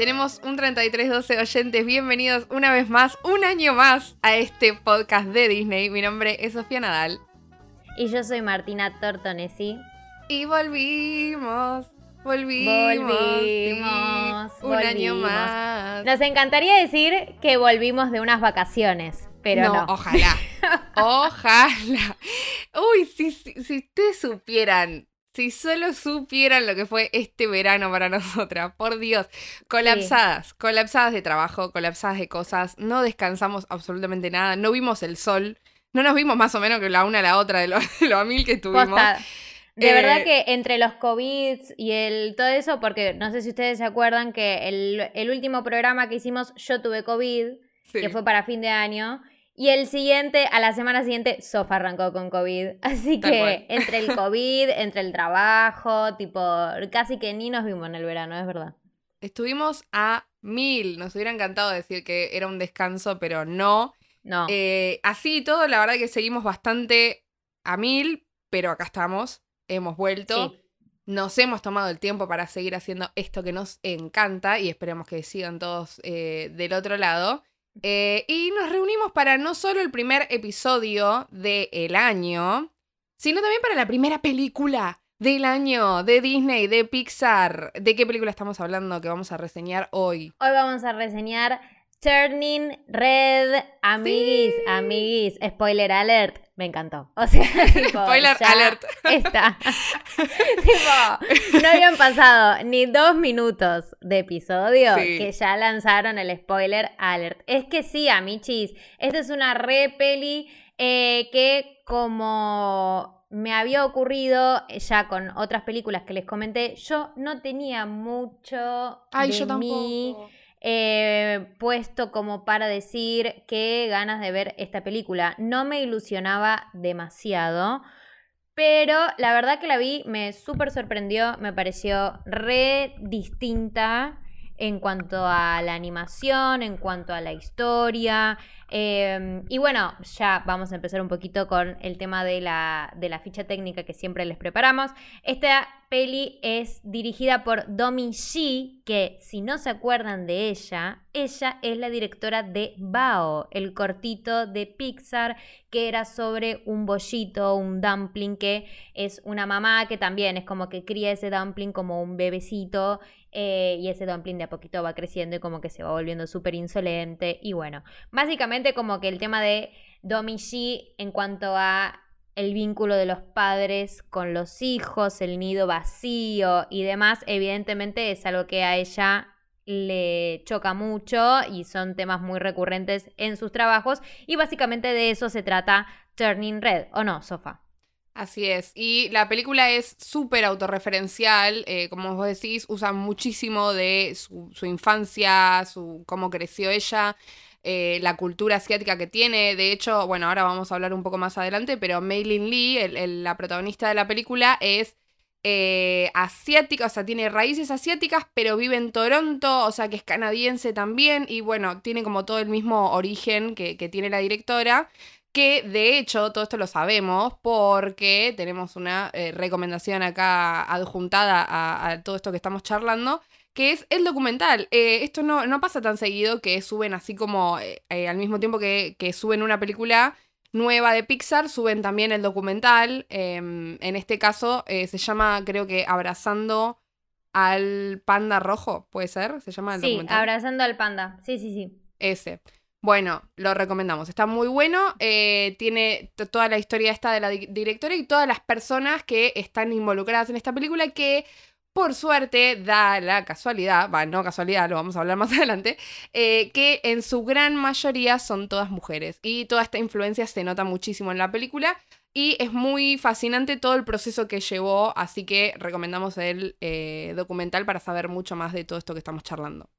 Tenemos un 3312 oyentes. Bienvenidos una vez más, un año más a este podcast de Disney. Mi nombre es Sofía Nadal. Y yo soy Martina Tortonesi. Y volvimos. Volvimos. Volvimos. un año más. Nos encantaría decir que volvimos de unas vacaciones, pero no. Ojalá. ojalá. Uy, si, si, si ustedes supieran si solo supieran lo que fue este verano para nosotras, por Dios, colapsadas, colapsadas de trabajo, colapsadas de cosas, no descansamos absolutamente nada, no vimos el sol, no nos vimos más o menos que la una a la otra de lo, a mil que estuvimos. De verdad eh, que entre los COVID y el todo eso, porque no sé si ustedes se acuerdan que el, último programa que hicimos yo tuve COVID, que fue para fin de año, y el siguiente, a la semana siguiente, Sofa arrancó con COVID. Así que entre el COVID, entre el trabajo, tipo, casi que ni nos vimos en el verano, es verdad. Estuvimos a mil. Nos hubiera encantado decir que era un descanso, pero no. No. Eh, así y todo, la verdad que seguimos bastante a mil, pero acá estamos. Hemos vuelto. Nos hemos tomado el tiempo para seguir haciendo esto que nos encanta y esperemos que sigan todos eh, del otro lado. Eh, y nos reunimos para no solo el primer episodio del año, sino también para la primera película del año de Disney, de Pixar. ¿De qué película estamos hablando que vamos a reseñar hoy? Hoy vamos a reseñar Turning Red, amiguis, amiguis, spoiler alert, me encantó. O sea, spoiler alert. Está. tipo, no habían pasado ni dos minutos de episodio que ya lanzaron el spoiler alert. Es que sí, amichis, esta es una re peli eh, que como me había ocurrido ya con otras películas que les comenté, yo no tenía mucho Ay, de yo mí eh, puesto como para decir qué ganas de ver esta película. No me ilusionaba demasiado. Pero la verdad que la vi, me súper sorprendió, me pareció re distinta en cuanto a la animación, en cuanto a la historia. Em, y bueno, ya vamos a empezar un poquito con el tema de la, de la ficha técnica que siempre les preparamos. Esta peli es dirigida por Domi Shi, que si no se acuerdan de ella, ella es la directora de Bao, el cortito de Pixar que era sobre un bollito, un dumpling, que es una mamá que también es como que cría ese dumpling como un bebecito eh, y ese dumpling de a poquito va creciendo y como que se va volviendo súper insolente. Y bueno, básicamente como que el tema de Domi Shi en cuanto a el vínculo de los padres con los hijos, el nido vacío y demás, evidentemente es algo que a ella le choca mucho y son temas muy recurrentes en sus trabajos y básicamente de eso se trata Turning Red, ¿o no, Sofa? Así es, y la película es súper autorreferencial, eh, como vos decís, usa muchísimo de su, su infancia, su, cómo creció ella, eh, la cultura asiática que tiene. De hecho, bueno, ahora vamos a hablar un poco más adelante, pero Mei Lin Lee, la protagonista de la película, es eh, asiática, o sea, tiene raíces asiáticas, pero vive en Toronto, o sea, que es canadiense también, y bueno, tiene como todo el mismo origen que, tiene la directora. Que de hecho, todo esto lo sabemos porque tenemos una eh, recomendación acá adjuntada a todo esto que estamos charlando, que es el documental. Eh, esto no, no, pasa tan seguido que suben así como eh, al mismo tiempo que, que, suben una película nueva de Pixar, suben también el documental. Em, en este caso se llama, creo que, Abrazando al Panda Rojo, ¿puede ser? ¿Se llama el sí, Abrazando al Panda. Sí, sí, sí. Ese. Bueno, lo recomendamos. Está muy bueno. tiene toda la historia esta de la directora y todas las personas que están involucradas en esta película que por suerte, da la casualidad, va, no casualidad, lo vamos a hablar más adelante, eh, que en su gran mayoría son todas mujeres. Y toda esta influencia se nota muchísimo en la película. Y es muy fascinante todo el proceso que llevó, así que recomendamos el eh, documental para saber mucho más de todo esto que estamos charlando.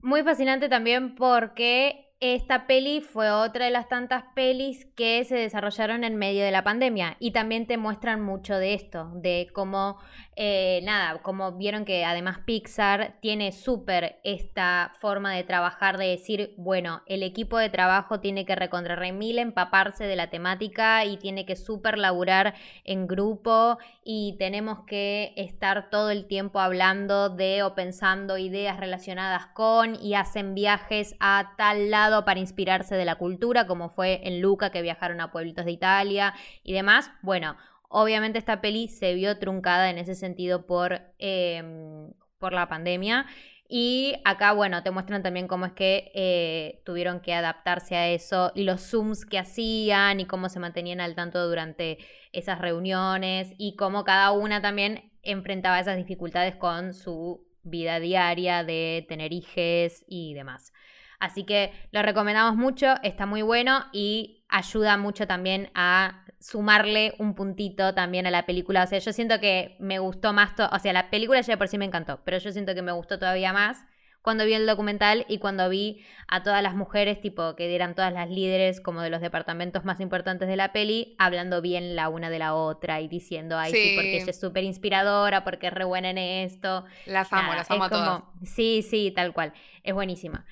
Muy fascinante también porque esta peli fue otra de las tantas pelis que se desarrollaron en medio de la pandemia y también te muestran mucho de esto, de cómo, eh, nada, como vieron que además Pixar tiene súper esta forma de trabajar, de decir, bueno, el equipo de trabajo tiene que recontra mil empaparse de la temática y tiene que súper laburar en grupo y tenemos que estar todo el tiempo hablando de o pensando ideas relacionadas con y hacen viajes a tal lado para inspirarse de la cultura, como fue en Luca que viajaron a pueblitos de Italia y demás. Bueno, obviamente esta peli se vio truncada en ese sentido por, em, por la pandemia. Y acá, bueno, te muestran también cómo es que eh, tuvieron que adaptarse a eso y los zooms que hacían y cómo se mantenían al tanto durante esas reuniones y cómo cada una también enfrentaba esas dificultades con su vida diaria de tener hijes y demás. Así que lo recomendamos mucho, está muy bueno y ayuda mucho también a sumarle un puntito también a la película. O sea, yo siento que me gustó más, o sea, la película ya por sí me encantó, pero yo siento que me gustó todavía más cuando vi el documental y cuando vi a todas las mujeres, tipo, que eran todas las líderes como de los departamentos más importantes de la peli, hablando bien la una de la otra y diciendo, ay, sí, porque ella es súper inspiradora, porque es re buena en esto. Las amo, las amo a todas. Sí, sí, tal cual. Es buenísima.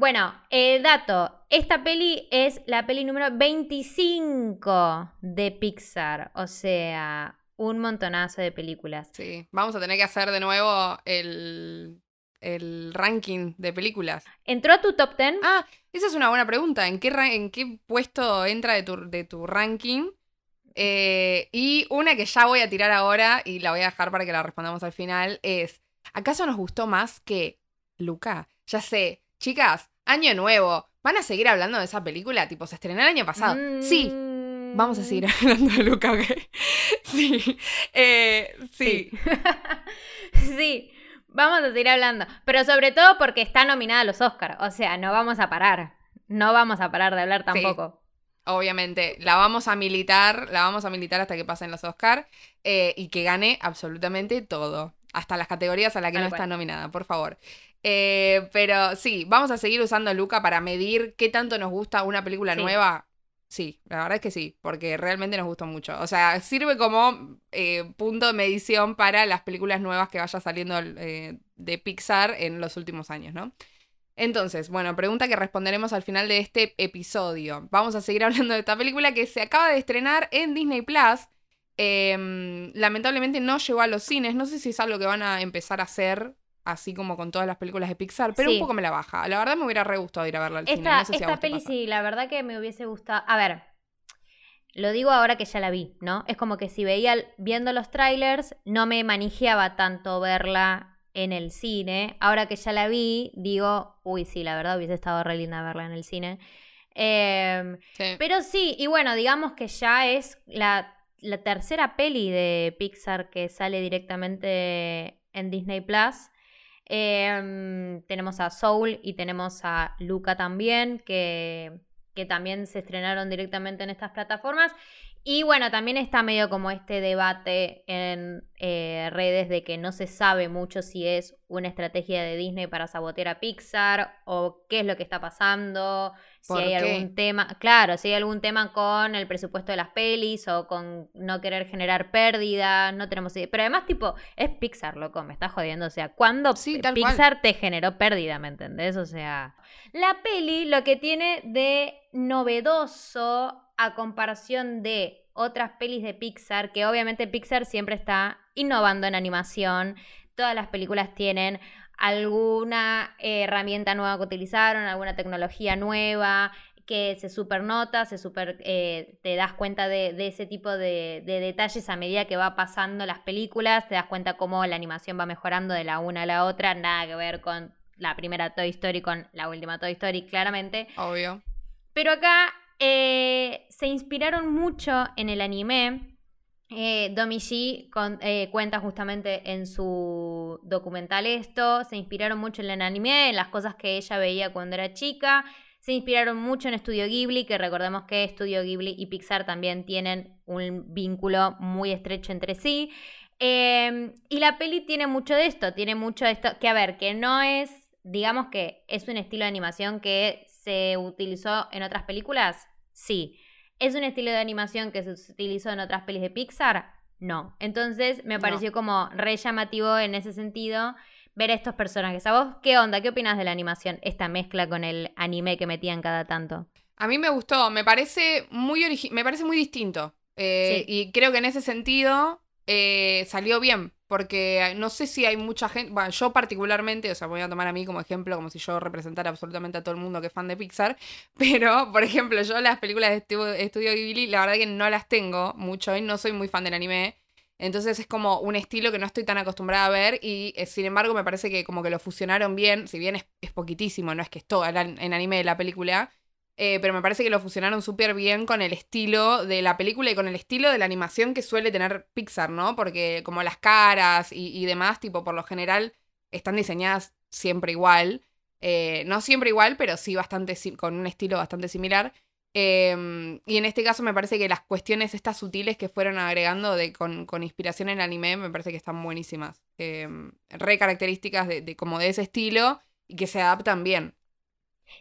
Bueno, eh, dato. Esta peli es la peli número 25 de Pixar. O sea, un montonazo de películas. Sí, vamos a tener que hacer de nuevo el, el ranking de películas. ¿Entró a tu top 10? Ah, esa es una buena pregunta. ¿En qué, en qué puesto entra de tu, de tu ranking? Eh, y una que ya voy a tirar ahora y la voy a dejar para que la respondamos al final es, ¿acaso nos gustó más que Luca? Ya sé, chicas, año nuevo. ¿Van a seguir hablando de esa película? Tipo, se estrenó el año pasado. Sí. Vamos a seguir mm. hablando de Luca, ¿ok? Sí. Eh, sí. Sí. Vamos a seguir hablando. Pero sobre todo porque está nominada a los Oscars. O sea, no vamos a parar. No vamos a parar de hablar tampoco. Obviamente, la vamos a militar, la vamos a militar hasta que pasen los Oscars eh, y que gane absolutamente todo, hasta las categorías a las que no está nominada, por favor. Eh, pero sí, vamos a seguir usando Luca para medir qué tanto nos gusta una película nueva. Sí, la verdad es que sí, porque realmente nos gustó mucho. O sea, sirve como eh, punto de medición para las películas nuevas que vaya saliendo eh, de Pixar en los últimos años, ¿no? Entonces, bueno, pregunta que responderemos al final de este episodio. Vamos a seguir hablando de esta película que se acaba de estrenar en Disney Plus. Em, lamentablemente no llegó a los cines. No sé si es algo que van a empezar a hacer así como con todas las películas de Pixar, pero un poco me la baja. La verdad me hubiera re gustado ir a verla al esta, cine. esta peli sí, la verdad que me hubiese gustado. A ver, lo digo ahora que ya la vi, ¿no? Es como que si veía viendo los trailers, no me manijeaba tanto verla en el cine. Ahora que ya la vi, digo, uy, sí, la verdad hubiese estado re linda verla en el cine. Em, pero sí, y bueno, digamos que ya es la, la tercera peli de Pixar que sale directamente en Disney Plus. Em, tenemos a Soul y tenemos a Luca también, que, que también se estrenaron directamente en estas plataformas. Y bueno, también está medio como este debate en eh, redes de que no se sabe mucho si es una estrategia de Disney para sabotear a Pixar o qué es lo que está pasando, si hay algún tema, claro, si hay algún tema con el presupuesto de las pelis o con no querer generar pérdida, no tenemos idea. Pero además, tipo, es Pixar, loco, me está jodiendo. O sea, ¿cuándo Pixar te generó pérdida, me entendés? O sea, la peli lo que tiene de novedoso a comparación de otras pelis de Pixar, que obviamente Pixar siempre está innovando en animación, todas las películas tienen alguna herramienta nueva que utilizaron, alguna tecnología nueva que se supernota, se super, eh, te das cuenta de, ese tipo de, detalles a medida que va pasando las películas, te das cuenta cómo la animación va mejorando de la una a la otra, nada que ver con la primera Toy Story con la última Toy Story, claramente. Obvio. Pero acá eh, se inspiraron mucho en el anime. Eh, eh, cuenta justamente en su documental esto. Se inspiraron mucho en el anime, en las cosas que ella veía cuando era chica. Se inspiraron mucho en Studio Ghibli, que recordemos que Studio Ghibli y Pixar también tienen un vínculo muy estrecho entre sí. Em, y la peli tiene mucho de esto, tiene mucho de esto, que a ver, que no es, digamos que es un estilo de animación que se utilizó en otras películas? Sí. ¿Es un estilo de animación que se utilizó en otras pelis de Pixar? No. Entonces me pareció como re llamativo en ese sentido ver estos personajes. ¿A vos qué onda? ¿Qué opinas de la animación? Esta mezcla con el anime que metían cada tanto. A mí me gustó, me parece muy, me parece muy distinto. Eh, y creo que en ese sentido eh, salió bien, porque no sé si hay mucha gente, bueno, yo particularmente, o sea, voy a tomar a mí como ejemplo, como si yo representara absolutamente a todo el mundo que es fan de Pixar, pero, por ejemplo, yo las películas de Estudio Ghibli, la verdad que no las tengo mucho y no soy muy fan del anime. Entonces es como un estilo que no estoy tan acostumbrada a ver y eh, sin embargo me parece que como que lo fusionaron bien, si bien es, es poquitísimo, no es que es todo en anime de la película, eh, pero me parece que lo fusionaron súper bien con el estilo de la película y con el estilo de la animación que suele tener Pixar, ¿no? Porque como las caras y, demás, tipo, por lo general están diseñadas siempre igual. Eh, no siempre igual, pero sí bastante con un estilo bastante similar. Em, y en este caso me parece que las cuestiones estas sutiles que fueron agregando de, con, inspiración en anime me parece que están buenísimas. Em, re características de, como de ese estilo y que se adaptan bien.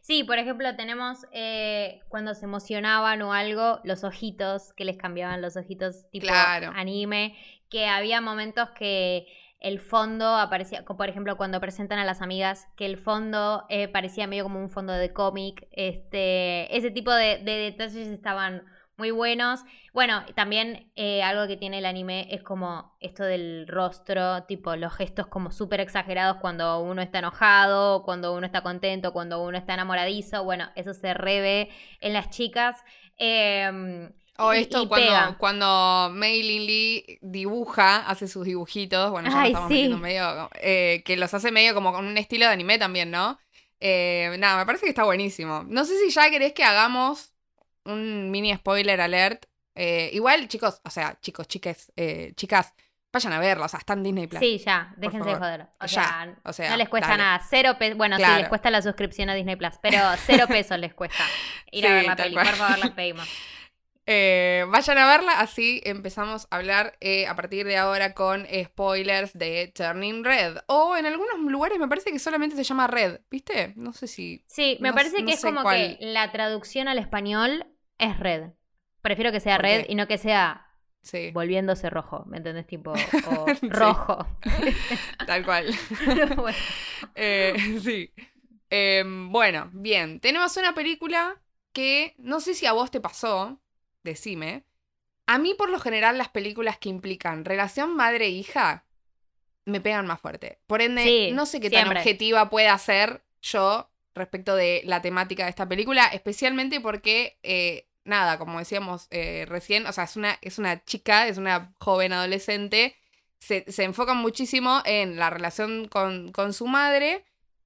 Sí, por ejemplo, tenemos eh, cuando se emocionaban o algo, los ojitos, que les cambiaban los ojitos tipo anime, que había momentos que el fondo aparecía, como por ejemplo cuando presentan a las amigas, que el fondo eh, parecía medio como un fondo de cómic, este, ese tipo de detalles estaban muy buenos. Bueno, también eh, algo que tiene el anime es como esto del rostro, tipo los gestos como súper exagerados cuando uno está enojado, cuando uno está contento, cuando uno está enamoradizo. Bueno, eso se reve en las chicas. Em, o esto cuando, cuando Mei Lin Lee dibuja, hace sus dibujitos, bueno, ya estamos metiendo medio, eh, que los hace medio como con un estilo de anime también, ¿no? Eh, nada, me parece que está buenísimo. No sé si ya querés que hagamos un mini spoiler alert. Eh, igual, chicos, o sea, chicos, chiques, eh, chicas, vayan a verlo, o sea, está en Disney Plus. Sí, ya, déjense de joder. O, sea, no les cuesta nada. Cero pesos. Bueno, sí, les cuesta la suscripción a Disney Plus, pero cero pesos les cuesta ir a ver la peli. Por favor, las pedimos. Eh, vayan a verla, así empezamos a hablar eh, a partir de ahora con spoilers de Turning Red. O en algunos lugares me parece que solamente se llama Red, ¿viste? No sé si. Sí, me parece que es como que la traducción al español es Red. Prefiero que sea Red y no que sea volviéndose rojo, ¿me entendés? Tipo, o rojo. Tal cual. bueno. Eh, sí. Em, bueno, bien. Tenemos una película que no sé si a vos te pasó, decime. A mí, por lo general, las películas que implican relación madre-hija me pegan más fuerte. Por ende, no sé qué tan objetiva pueda ser yo respecto de la temática de esta película, especialmente porque, eh, nada, como decíamos eh, recién, o sea, es una, es una chica, es una joven adolescente, se, se enfoca muchísimo en la relación con, con su madre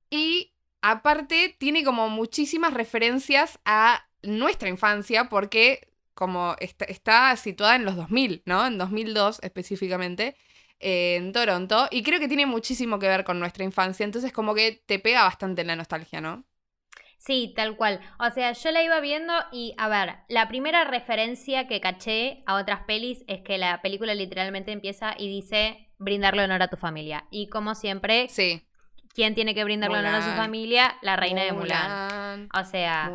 y aparte tiene como muchísimas referencias a nuestra infancia porque como está, situada en los 2000, ¿no? En 2002 específicamente, en Toronto, y creo que tiene muchísimo que ver con nuestra infancia, entonces como que te pega bastante la nostalgia, ¿no? Sí, tal cual. O sea, yo la iba viendo y, a ver, la primera referencia que caché a otras pelis es que la película literalmente empieza y dice brindarle honor a tu familia. Y como siempre, sí. ¿Quién tiene que brindarle honor a su familia? La reina de Mulan. O sea,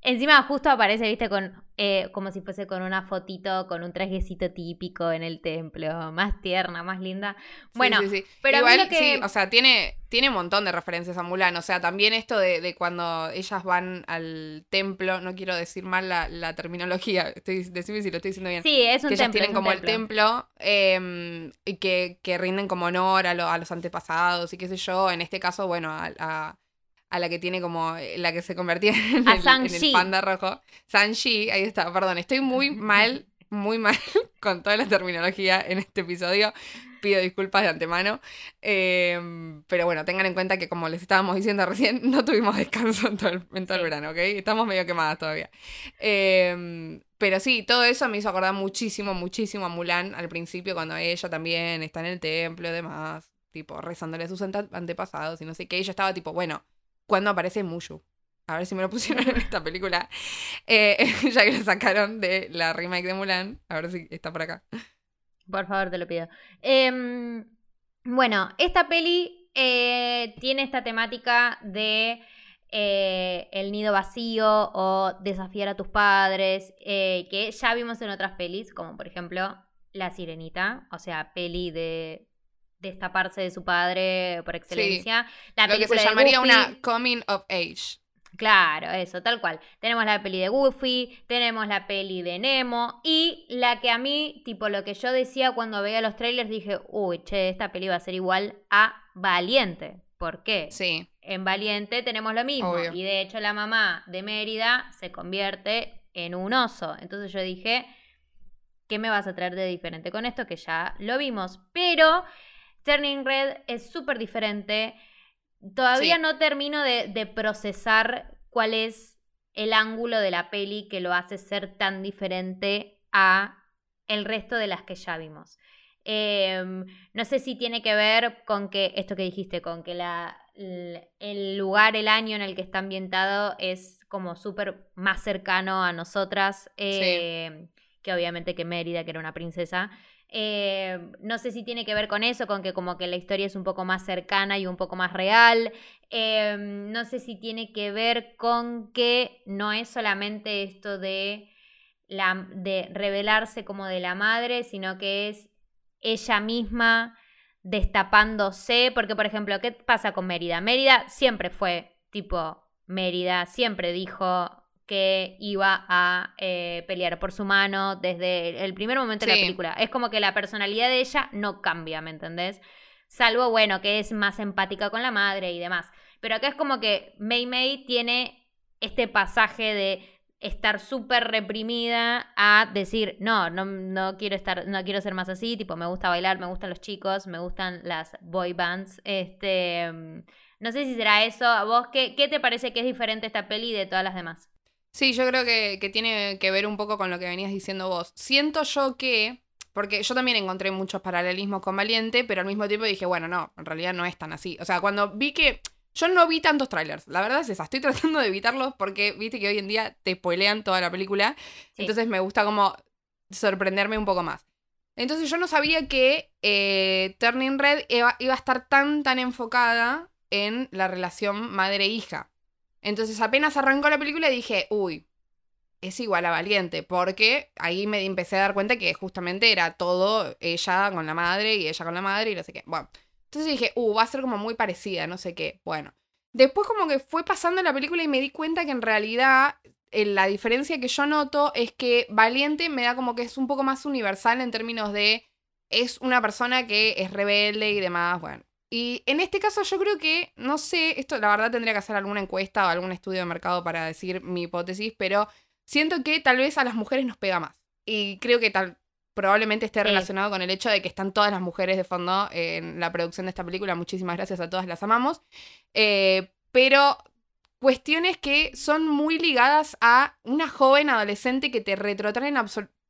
encima justo aparece, viste, con eh, como si fuese con una fotito, con un trajecito típico en el templo, más tierna, más linda. Bueno, pero Igual, que... sí, o sea, tiene, tiene un montón de referencias a Mulan. O sea, también esto de, cuando ellas van al templo, no quiero decir mal la, terminología, estoy, decime si lo estoy diciendo bien. Sí, es un que ellas tienen como el templo em, y que, que, rinden como honor a, a los antepasados y qué sé yo. En este caso, bueno, a a la que tiene como eh, la que se convertía en, el, panda rojo. Sanji, ahí está, perdón, estoy muy mal, muy mal con toda la terminología en este episodio. Pido disculpas de antemano. Em, pero bueno, tengan en cuenta que como les estábamos diciendo recién, no tuvimos descanso en todo el, verano, ¿ok? Estamos medio quemadas todavía. Em, pero sí, todo eso me hizo acordar muchísimo, muchísimo a Mulan al principio, cuando ella también está en el templo y demás, tipo, rezándole a sus antepasados y no sé qué. ella estaba tipo, bueno, cuando aparece Mushu. A ver si me lo pusieron en esta película. Eh, ya que lo sacaron de la remake de Mulan. A ver si está por acá. Por favor, te lo pido. Em, bueno, esta peli eh, tiene esta temática de eh, El nido vacío o Desafiar a tus padres, eh, que ya vimos en otras pelis, como por ejemplo La Sirenita, o sea, peli de destaparse de su padre por excelencia. La Lo que se llamaría una coming of age. Claro, eso, tal cual. Tenemos la peli de Goofy, tenemos la peli de Nemo y la que a mí, tipo lo que yo decía cuando veía los trailers, dije, uy, che, esta peli va a ser igual a Valiente. ¿Por qué? Sí. En Valiente tenemos lo mismo. Y de hecho la mamá de Mérida se convierte en un oso. Entonces yo dije, ¿qué me vas a traer de diferente con esto? Que ya lo vimos. Pero Turning Red es súper diferente. Todavía no termino de, procesar cuál es el ángulo de la peli que lo hace ser tan diferente a el resto de las que ya vimos. Em, no sé si tiene que ver con que, esto que dijiste, con que la, el lugar, el año en el que está ambientado es como súper más cercano a nosotras, em, que obviamente que Mérida, que era una princesa. Eh, no sé si tiene que ver con eso, con que como que la historia es un poco más cercana y un poco más real. Eh, no sé si tiene que ver con que no es solamente esto de, la, de revelarse como de la madre, sino que es ella misma destapándose. Porque, por ejemplo, ¿qué pasa con Mérida? Mérida siempre fue tipo Mérida, siempre dijo que iba a eh, pelear por su mano desde el primer momento de la película. Es como que la personalidad de ella no cambia, ¿me entendés? Salvo, bueno, que es más empática con la madre y demás. Pero acá es como que Mei Mei tiene este pasaje de estar súper reprimida a decir, no, no, no quiero estar, no quiero ser más así, tipo, me gusta bailar, me gustan los chicos, me gustan las boy bands, este, mm, no sé si será eso, ¿a vos qué, qué te parece que es diferente esta peli de todas las demás? Sí, yo creo que, tiene que ver un poco con lo que venías diciendo vos. Siento yo que, porque yo también encontré muchos paralelismos con Valiente, pero al mismo tiempo dije, bueno, no, en realidad no es tan así. O sea, cuando vi que... Yo no vi tantos trailers, la verdad es esa, estoy tratando de evitarlos porque viste que hoy en día te spoilean toda la película, entonces me gusta como sorprenderme un poco más. Entonces yo no sabía que eh, Turning Red iba, iba, a estar tan, tan enfocada en la relación madre-hija. Entonces apenas arrancó la película dije, uy, es igual a Valiente, porque ahí me empecé a dar cuenta que justamente era todo ella con la madre y ella con la madre y no sé qué. Bueno, entonces dije, uh, va a ser como muy parecida, no sé qué. Bueno, después como que fue pasando la película y me di cuenta que en realidad eh, la diferencia que yo noto es que Valiente me da como que es un poco más universal en términos de es una persona que es rebelde y demás, bueno. Y en este caso yo creo que, no sé, esto la verdad tendría que hacer alguna encuesta o algún estudio de mercado para decir mi hipótesis, pero siento que tal vez a las mujeres nos pega más. Y creo que tal, probablemente esté relacionado con el hecho de que están todas las mujeres de fondo en la producción de esta película. Muchísimas gracias a todas, las amamos. Eh, pero cuestiones que son muy ligadas a una joven adolescente que te retrotraen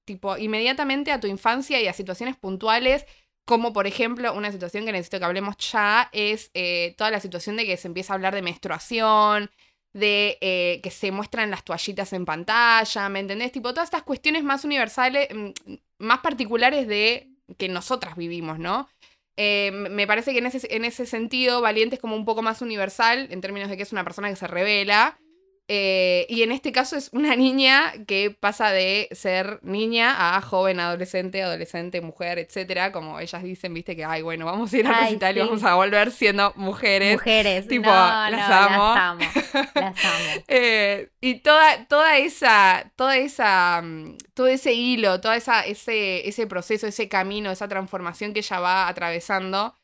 tipo inmediatamente a tu infancia y a situaciones puntuales como por ejemplo, una situación que necesito que hablemos ya es eh, toda la situación de que se empieza a hablar de menstruación, de eh, que se muestran las toallitas en pantalla, ¿me entendés? Tipo, todas estas cuestiones más universales, mm, más particulares de que nosotras vivimos, ¿no? Eh, me parece que en ese, en ese sentido, Valiente es como un poco más universal en términos de que es una persona que se revela eh, y en este caso es una niña que pasa de ser niña a joven, adolescente, adolescente, mujer, etcétera. Como ellas dicen, viste, que, ay, bueno, vamos a ir a recital y vamos a volver siendo mujeres. Mujeres. Tipo, las, amo. las amo. Las amo. Eh, y toda, toda esa, toda esa, mm, todo ese hilo, todo esa, ese, ese proceso, ese camino, esa transformación que ella va atravesando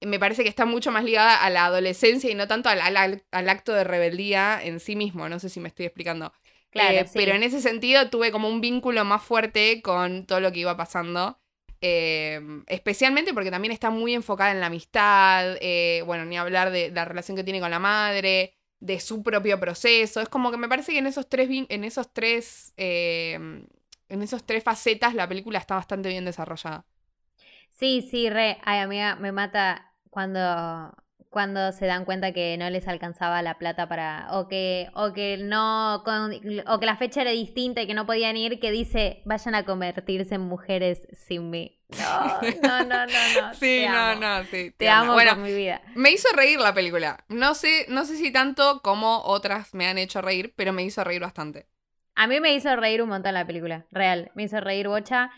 me parece que está mucho más ligada a la adolescencia y no tanto al, al, acto de rebeldía en sí mismo. No sé si me estoy explicando. Claro, eh, Pero en ese sentido tuve como un vínculo más fuerte con todo lo que iba pasando. Eh, especialmente porque también está muy enfocada en la amistad. Eh, bueno, ni hablar de, la relación que tiene con la madre, de su propio proceso. Es como que me parece que en esos tres, en esos tres, en esos tres facetas la película está bastante bien desarrollada. Sí, sí, re. Ay, amiga, me mata cuando, cuando se dan cuenta que no les alcanzaba la plata para o que o que no con- o que la fecha era distinta y que no podían ir que dice vayan a convertirse en mujeres sin mí no no no no, no Sí, te no, amo. no, sí. te amo. amo Bueno, con mi vida me hizo reír la película. No sé, no sé si tanto como otras me han hecho reír, pero me hizo reír bastante. a mí me hizo reír un montón la película real me hizo reír bocha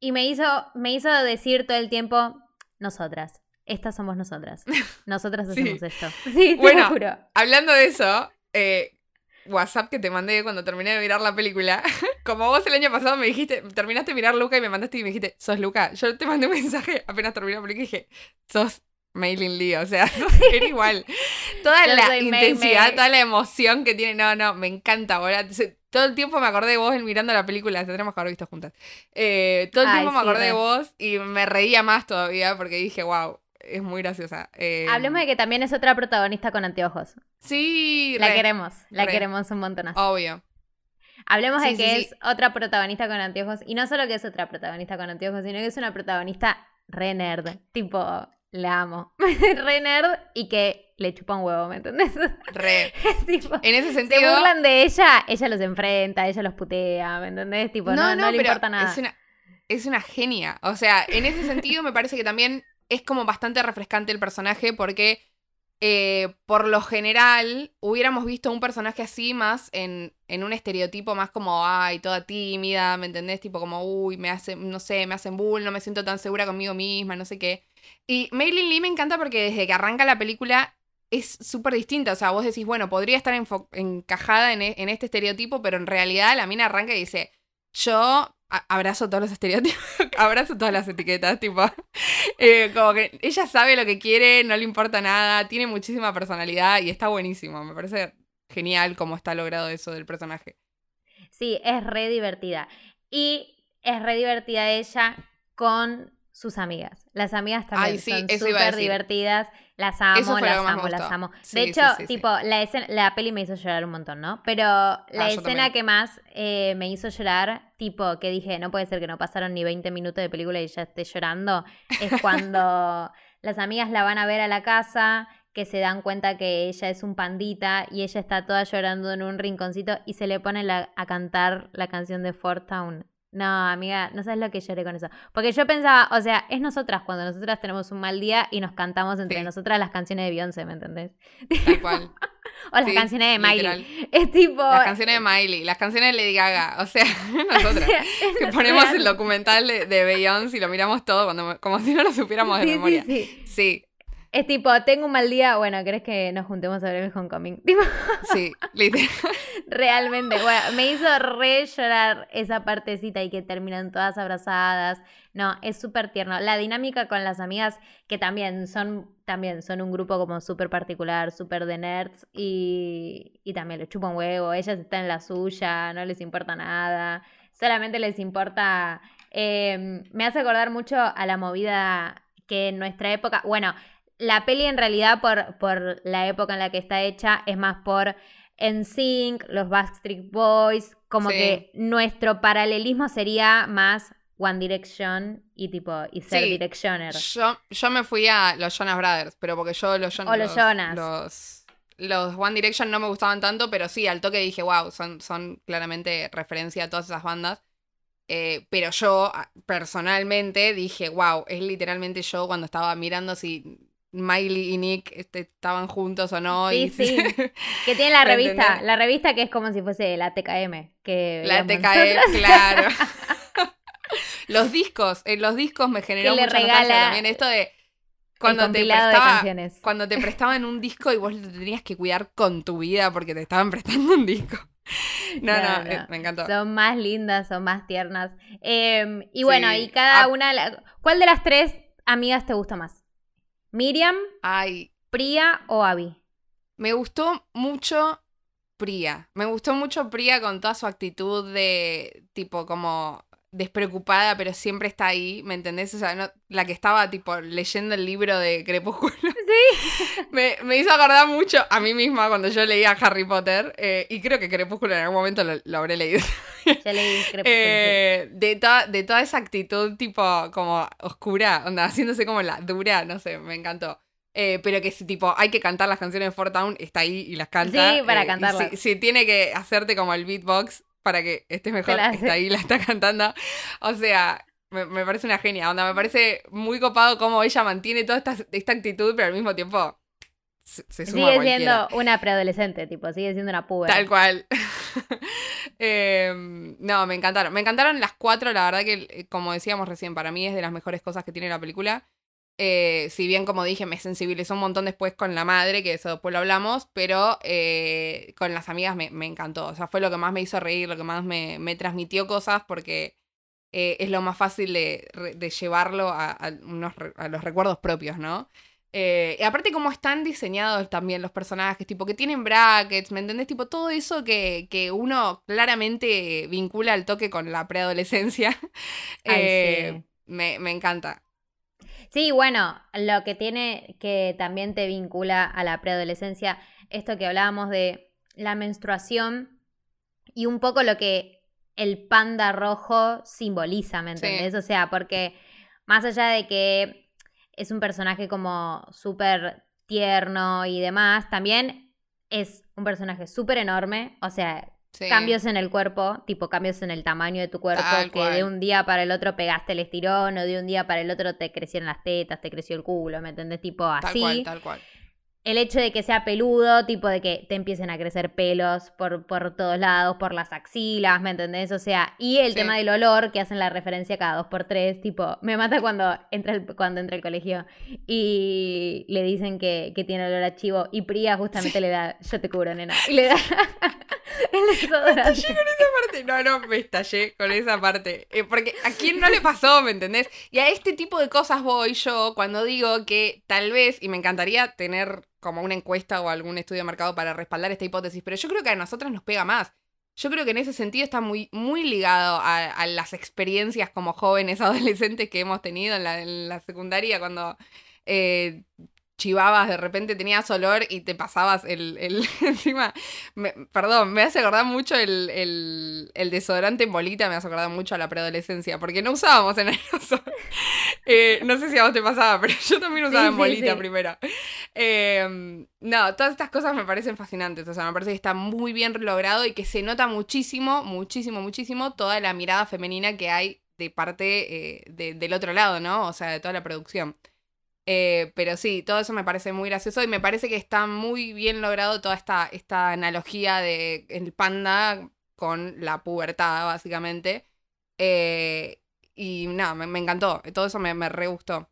y me hizo me hizo decir todo el tiempo nosotras estas somos nosotras nosotras Sí. hacemos esto sí te Bueno, lo juro Hablando de eso, eh, WhatsApp que te mandé cuando terminé de mirar la película. Como vos el año pasado me dijiste, terminaste de mirar Luca y me mandaste y me dijiste, sos Luca. Yo te mandé un mensaje apenas terminé la película y dije, sos Maylin Lee. O sea, era igual. Toda Yo la May intensidad, May. toda la emoción que tiene. No, no, me encanta. Se- Todo el tiempo me acordé de vos mirando la película. Te tenemos que haber visto juntas. Eh, todo el Ay, tiempo me acordé de vos y me reía más todavía porque dije, wow, es muy graciosa. Eh, Hablemos de que también es otra protagonista con anteojos. Sí, La re, queremos, la re. queremos un montonazo. Obvio. Hablemos Sí, de que sí. es otra protagonista con anteojos. Y no solo que es otra protagonista con anteojos, sino que es una protagonista re nerd. Tipo, la amo. re nerd y que le chupa un huevo, ¿me entendés? Re. tipo, En ese se sentido. burlan de ella, ella los enfrenta, ella los putea, ¿me entendés? Tipo, no, no, le pero importa nada. Es una, es una genia. O sea, en ese sentido me parece que también es como bastante refrescante el personaje porque eh, por lo general hubiéramos visto un personaje así más en, en un estereotipo más como, ay, toda tímida, ¿me entendés? Tipo como, uy, me hacen, no sé, me hacen bull, no me siento tan segura conmigo misma, no sé qué. Y Maylin Lee me encanta porque desde que arranca la película es súper distinta. O sea, vos decís, bueno, podría estar encajada en, e- en este estereotipo, pero en realidad la mina arranca y dice, yo abrazo todos los estereotipos, abrazo todas las etiquetas, tipo, eh, como que ella sabe lo que quiere, no le importa nada, tiene muchísima personalidad y está buenísimo. Me parece genial cómo está logrado eso del personaje. Sí, es re divertida. Y es re divertida ella con sus amigas. Las amigas también Ay, sí, son súper divertidas. Las amo, las amo, las amo. De sí, hecho, sí, sí. tipo, La, escena, la peli me hizo llorar un montón, ¿no? Pero la Ah, yo escena que más eh, me hizo llorar, tipo, que dije, no puede ser que no pasaron ni 20 minutos de película y ya esté llorando, es cuando las amigas la van a ver a la casa que se dan cuenta que ella es un pandita y ella está toda llorando en un rinconcito y se le pone la- a cantar la canción de Fort Town. No, amiga, no sabes lo que lloré con eso. Porque yo pensaba, o sea, es nosotras cuando nosotras tenemos un mal día y nos cantamos entre Sí. nosotras las canciones de Beyoncé, ¿me entendés? Tal cual. O las Sí, canciones de Miley. literal. Es tipo... Las canciones de Miley, las canciones de Lady Gaga. O sea, nosotras. o sea, que ponemos real. el documental de, de Beyoncé y lo miramos todo cuando, como si no lo supiéramos de sí, memoria. sí. Sí, Es tipo, tengo un mal día, bueno, ¿querés que nos juntemos a ver el Homecoming? Tipo, sí, literal. realmente, bueno, me hizo re llorar esa partecita y que terminan todas abrazadas. No, es súper tierno. La dinámica con las amigas, que también son, también son un grupo como súper particular, súper de nerds, y, y también le chupan huevo, ellas están en la suya, no les importa nada, solamente les importa... eh, me hace acordar mucho a la movida que en nuestra época, bueno, la peli en realidad por, por la época en la que está hecha es más por NSYNC, los Backstreet Boys, como Sí. que nuestro paralelismo sería más One Direction y tipo y ser Sí. Directioner. Yo, yo me fui a los Jonas Brothers, pero porque yo los, Jon- O los Jonas. Los, los One Direction no me gustaban tanto, pero sí, al toque dije, wow, son, son claramente referencia a todas esas bandas. Eh, pero yo personalmente dije, wow, es literalmente yo cuando estaba mirando si Miley y Nick este, estaban juntos o no. Sí, y sí. Que tiene la ¿Me revista, la revista que es como si fuese la TKM. Que La nosotras. claro. los discos, en los discos me generó mucha regala también esto de cuando te de cuando te prestaban un disco y vos lo tenías que cuidar con tu vida porque te estaban prestando un disco. No, no, No, no. eh, me encantó. Son más lindas, son más tiernas. Eh, y bueno, Sí. y cada una. ¿Cuál de las tres amigas te gusta más? ¿Miriam, Ay, Priya o Abby? me gustó mucho Priya. Me gustó mucho Priya con toda su actitud de tipo como despreocupada, pero siempre está ahí, ¿me entendés? O sea, no- la que estaba tipo leyendo el libro de Crepúsculo. Sí. Me, me hizo acordar mucho a mí misma cuando yo leía Harry Potter, eh, y creo que Crepúsculo en algún momento lo, lo habré leído. Ya leí Crepúsculo. Eh, de, toda, de toda esa actitud tipo como oscura, onda, haciéndose como la dura, no sé, me encantó. Eh, pero que si tipo hay que cantar las canciones de Fort Town, está ahí y las canta. Sí, para cantarlas. Si, si tiene que hacerte como el beatbox para que estés mejor, está ahí la está cantando. O sea, me, me parece una genia. Onda, me parece muy copado cómo ella mantiene toda esta, esta actitud, pero al mismo tiempo se, se suma a Sigue siendo una preadolescente, tipo, sigue siendo una puber. Tal cual. Em, no, me encantaron. Me encantaron las cuatro, la verdad que, eh, como decíamos recién, para mí es de las mejores cosas que tiene la película. Eh, si bien, como dije, me sensibilizó un montón después con la madre, que eso después lo hablamos, pero eh, con las amigas me, me encantó. O sea, fue lo que más me hizo reír, lo que más me, me transmitió cosas, porque eh, es lo más fácil de, de llevarlo a, a unos a los recuerdos propios, ¿no? Y aparte cómo están diseñados también los personajes, tipo que tienen brackets, ¿me entendés? Tipo todo eso que, que uno claramente vincula al toque con la preadolescencia. Sí. me, me encanta. Sí, bueno, lo que tiene que también te vincula a la preadolescencia, esto que hablábamos de la menstruación y un poco lo que el panda rojo simboliza, ¿me Sí. entendés? O sea, porque más allá de que es un personaje como súper tierno y demás, también es un personaje súper enorme, o sea, Sí. cambios en el cuerpo, tipo cambios en el tamaño de tu cuerpo, Tal que cual. de un día para el otro pegaste el estirón o de un día para el otro te crecieron las tetas, te creció el culo, ¿me entendés? Tipo Tal así. cual, tal cual. El hecho de que sea peludo, tipo de que te empiecen a crecer pelos por, por todos lados, por las axilas, ¿me entendés? O sea, y el Sí. tema del olor, que hacen la referencia cada dos por tres, tipo, me mata cuando entra el, cuando entra al colegio y le dicen que, que tiene olor a chivo y Priya justamente le da, yo te cubro, nena, y le da el desodorante. parte, no, no, me estallé con esa parte. Eh, porque a quién no le pasó, ¿me entendés? Y a este tipo de cosas voy yo cuando digo que tal vez, y me encantaría tener como una encuesta o algún estudio de mercado para respaldar esta hipótesis, pero yo creo que a nosotras nos pega más. Yo creo que en ese sentido está muy, muy ligado a, las experiencias como jóvenes adolescentes que hemos tenido en la, en la secundaria cuando eh, chivabas, de repente tenías olor y te pasabas el... el- encima, me- perdón, me hace acordar mucho el, el, el desodorante en bolita, me hace acordar mucho a la preadolescencia, porque no usábamos en aerosol. Eh, no sé si a vos te pasaba, pero yo también usaba Sí, en sí, bolita sí. primero. Eh, no, todas estas cosas me parecen fascinantes, o sea, me parece que está muy bien logrado y que se nota muchísimo, muchísimo, muchísimo toda la mirada femenina que hay de parte eh, de- del otro lado, ¿no? O sea, de toda la producción. Eh, pero sí, todo eso me parece muy gracioso y me parece que está muy bien logrado toda esta, esta analogía de el panda con la pubertad, básicamente. Eh, y nada, me, encantó. Todo eso me, me re gustó.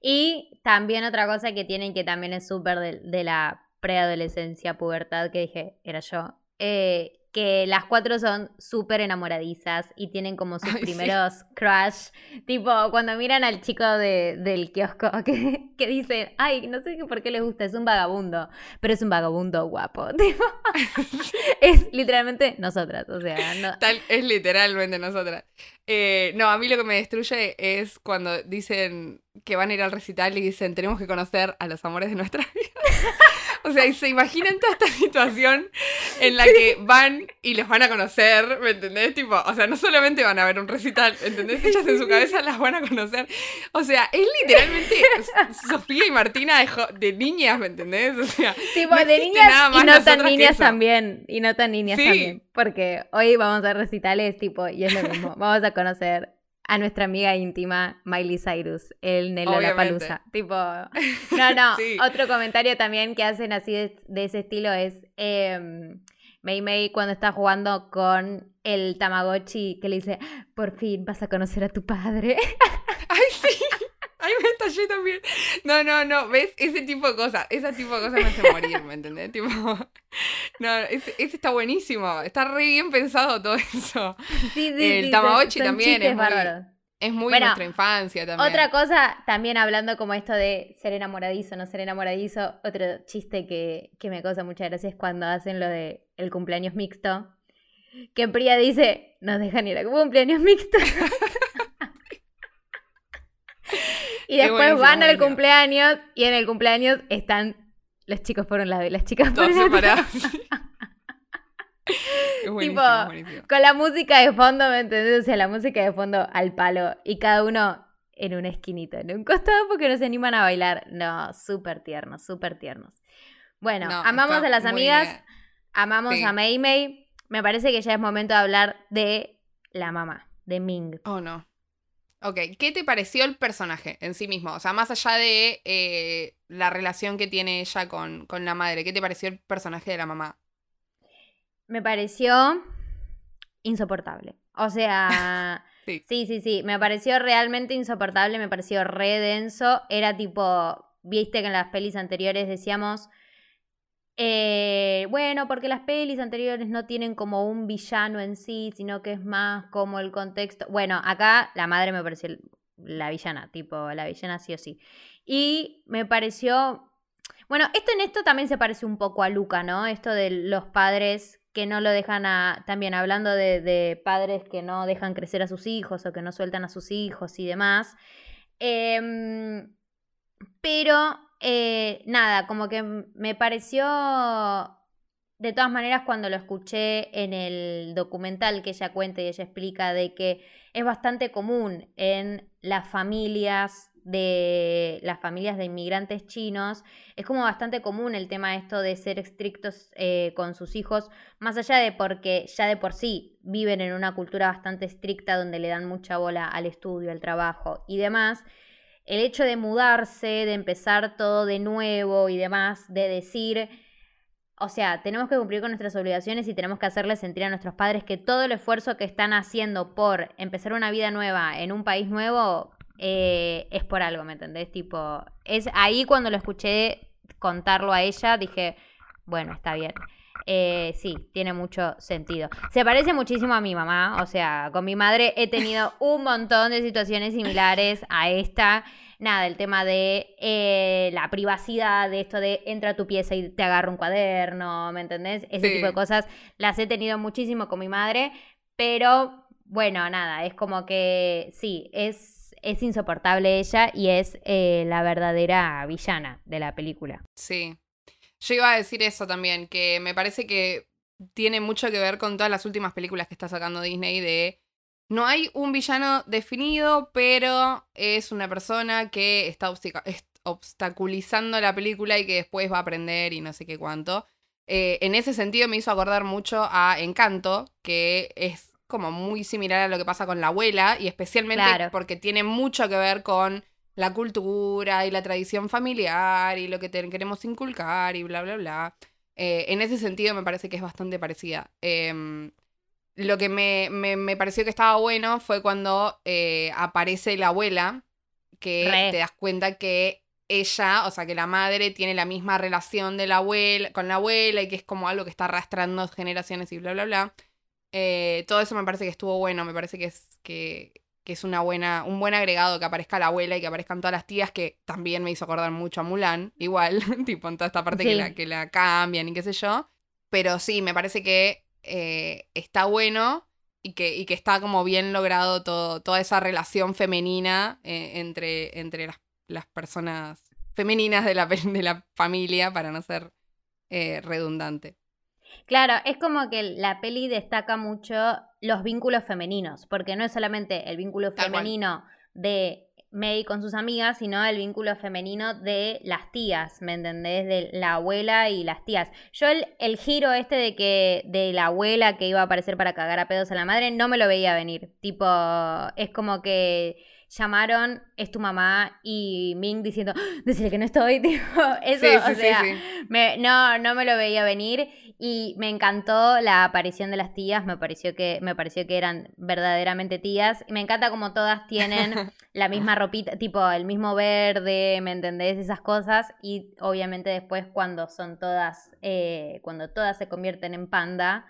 Y también otra cosa que tienen que también es súper de, de la preadolescencia, pubertad, que dije, era yo, eh, que las cuatro son súper enamoradizas y tienen como sus Ay, sí. primeros crush, tipo cuando miran al chico de- del kiosco que, que dicen, ay, no sé por qué les gusta, es un vagabundo, pero es un vagabundo guapo, tipo, es literalmente nosotras, o sea, no, Tal, es literalmente nosotras. Eh, no, a mí lo que me destruye es cuando dicen que van a ir al recital y dicen tenemos que conocer a los amores de nuestra vida. o sea, y se imaginan toda esta situación en la que van y los van a conocer, ¿me entendés? Tipo, o sea, no solamente van a ver un recital, ¿entendés? Ellas en su cabeza las van a conocer. O sea, es literalmente Sofía y Martina de, niñas, ¿me entendés? O sea, Tipo, No de niñas nada y más no tan niñas también. Y no tan niñas Sí. también. Porque hoy vamos a recitales, tipo, y es lo mismo. vamos a conocer a nuestra amiga íntima, Miley Cyrus, el Nelola Obviamente. Palusa. Tipo, no, no. Sí. Otro comentario también que hacen así de, de ese estilo es eh, Mei Mei cuando está jugando con el Tamagotchi que le dice, por fin vas a conocer a tu padre. Ay, sí. Ay, me estallé también. No, no, no. ¿Ves? Ese tipo de cosas. Ese tipo de cosas me hacen morir, ¿me entendés? Tipo. No, ese, ese está buenísimo. Está re bien pensado todo eso. Sí, El son- Tamagotchi son también chistes es muy-. Es muy Bueno, nuestra infancia también. Otra cosa, también hablando como esto de ser enamoradizo, no ser enamoradizo, otro chiste que, que me causa mucha gracia es cuando hacen lo de el cumpleaños mixto. Que Priya dice, nos dejan ir a cumpleaños mixto. y después van al cumpleaños y en el cumpleaños están los chicos por un lado y las chicas por Todos el otro. es buenísimo, Tipo, buenísimo. Con la música de fondo, ¿me entendés? O sea, la música de fondo al palo. Y cada uno en una esquinita, en un costado porque no se animan a bailar. No, súper tiernos, súper tiernos. Bueno, amamos a las amigas, amamos a Mei Mei. Me parece que ya es momento de hablar de la mamá, de Ming. Oh, no. Ok, ¿qué te pareció el personaje en sí mismo? O sea, más allá de eh, la relación que tiene ella con, con la madre, ¿qué te pareció el personaje de la mamá? Me pareció insoportable. O sea, sí. sí, sí, me pareció realmente insoportable, me pareció re denso. Era tipo, viste que en las pelis anteriores decíamos, eh, bueno, porque las pelis anteriores no tienen como un villano en sí, sino que es más como el contexto. Bueno, acá la madre me pareció la villana, tipo la villana sí o sí. Y me pareció... Bueno, esto en esto también se parece un poco a Luca, ¿no? Esto de los padres que no lo dejan a... También hablando de, padres que no dejan crecer a sus hijos o que no sueltan a sus hijos y demás. Em, pero eh, nada, como que me pareció, de todas maneras, cuando lo escuché en el documental que ella cuenta y ella explica de que es bastante común en las familias de las familias de inmigrantes chinos, es como bastante común el tema esto de ser estrictos eh, con sus hijos, más allá de porque ya de por sí viven en una cultura bastante estricta donde le dan mucha bola al estudio, al trabajo y demás el hecho de mudarse, de empezar todo de nuevo y demás, de decir, o sea, tenemos que cumplir con nuestras obligaciones y tenemos que hacerles sentir a nuestros padres que todo el esfuerzo que están haciendo por empezar una vida nueva en un país nuevo eh, es por algo, ¿me entendés? Tipo, es ahí cuando lo escuché contarlo a ella, dije, bueno, está bien. Eh, sí, tiene mucho sentido. Se parece muchísimo a mi mamá, o sea, con mi madre he tenido un montón de situaciones similares a esta. Nada, el tema de eh, la privacidad, de esto de entra a tu pieza y te agarra un cuaderno, ¿me entendés? Ese tipo de cosas las he tenido muchísimo con mi madre, pero bueno, nada, es como que sí, es, es insoportable ella y es eh, la verdadera villana de la película. Sí, yo iba a decir eso también, que me parece que tiene mucho que ver con todas las últimas películas que está sacando Disney de no hay un villano definido, pero es una persona que está obstaculizando la película y que después va a aprender y no sé qué cuánto. Eh, en ese sentido me hizo acordar mucho a Encanto, que es como muy similar a lo que pasa con la abuela y especialmente porque tiene mucho que ver con la cultura y la tradición familiar y lo que queremos inculcar y bla, bla, bla. Eh, en ese sentido me parece que es bastante parecida. Em, lo que me, me, pareció que estaba bueno fue cuando eh, aparece la abuela, que te das cuenta que ella, o sea, que la madre tiene la misma relación de la abuela, con la abuela y que es como algo que está arrastrando generaciones y bla, bla, bla. Eh, todo eso me parece que estuvo bueno, me parece que es que que es una buena, un buen agregado que aparezca la abuela y que aparezcan todas las tías, que también me hizo acordar mucho a Mulan, igual, tipo en toda esta parte que, la, que la cambian y qué sé yo. Pero sí, me parece que eh, está bueno y que, y que está como bien logrado todo, toda esa relación femenina eh, entre, entre las, las, personas femeninas de la, de la familia, para no ser eh, redundante. Claro, es como que la peli destaca mucho los vínculos femeninos, porque no es solamente el vínculo femenino de May con sus amigas, sino el vínculo femenino de las tías, ¿me entendés? De la abuela y las tías. Yo el, el, giro este de que de la abuela que iba a aparecer para cagar a pedos a la madre, no me lo veía venir. Tipo, es como que llamaron, es tu mamá, y Ming diciendo, ¡Ah! decirle que no estoy, tipo, eso, o sea, no, no me lo veía venir, y me encantó la aparición de las tías, me pareció que, me pareció que eran verdaderamente tías, me encanta como todas tienen la misma ropita, tipo, el mismo verde, ¿me entendés? Esas cosas, y obviamente después cuando son todas, eh, cuando todas se convierten en panda,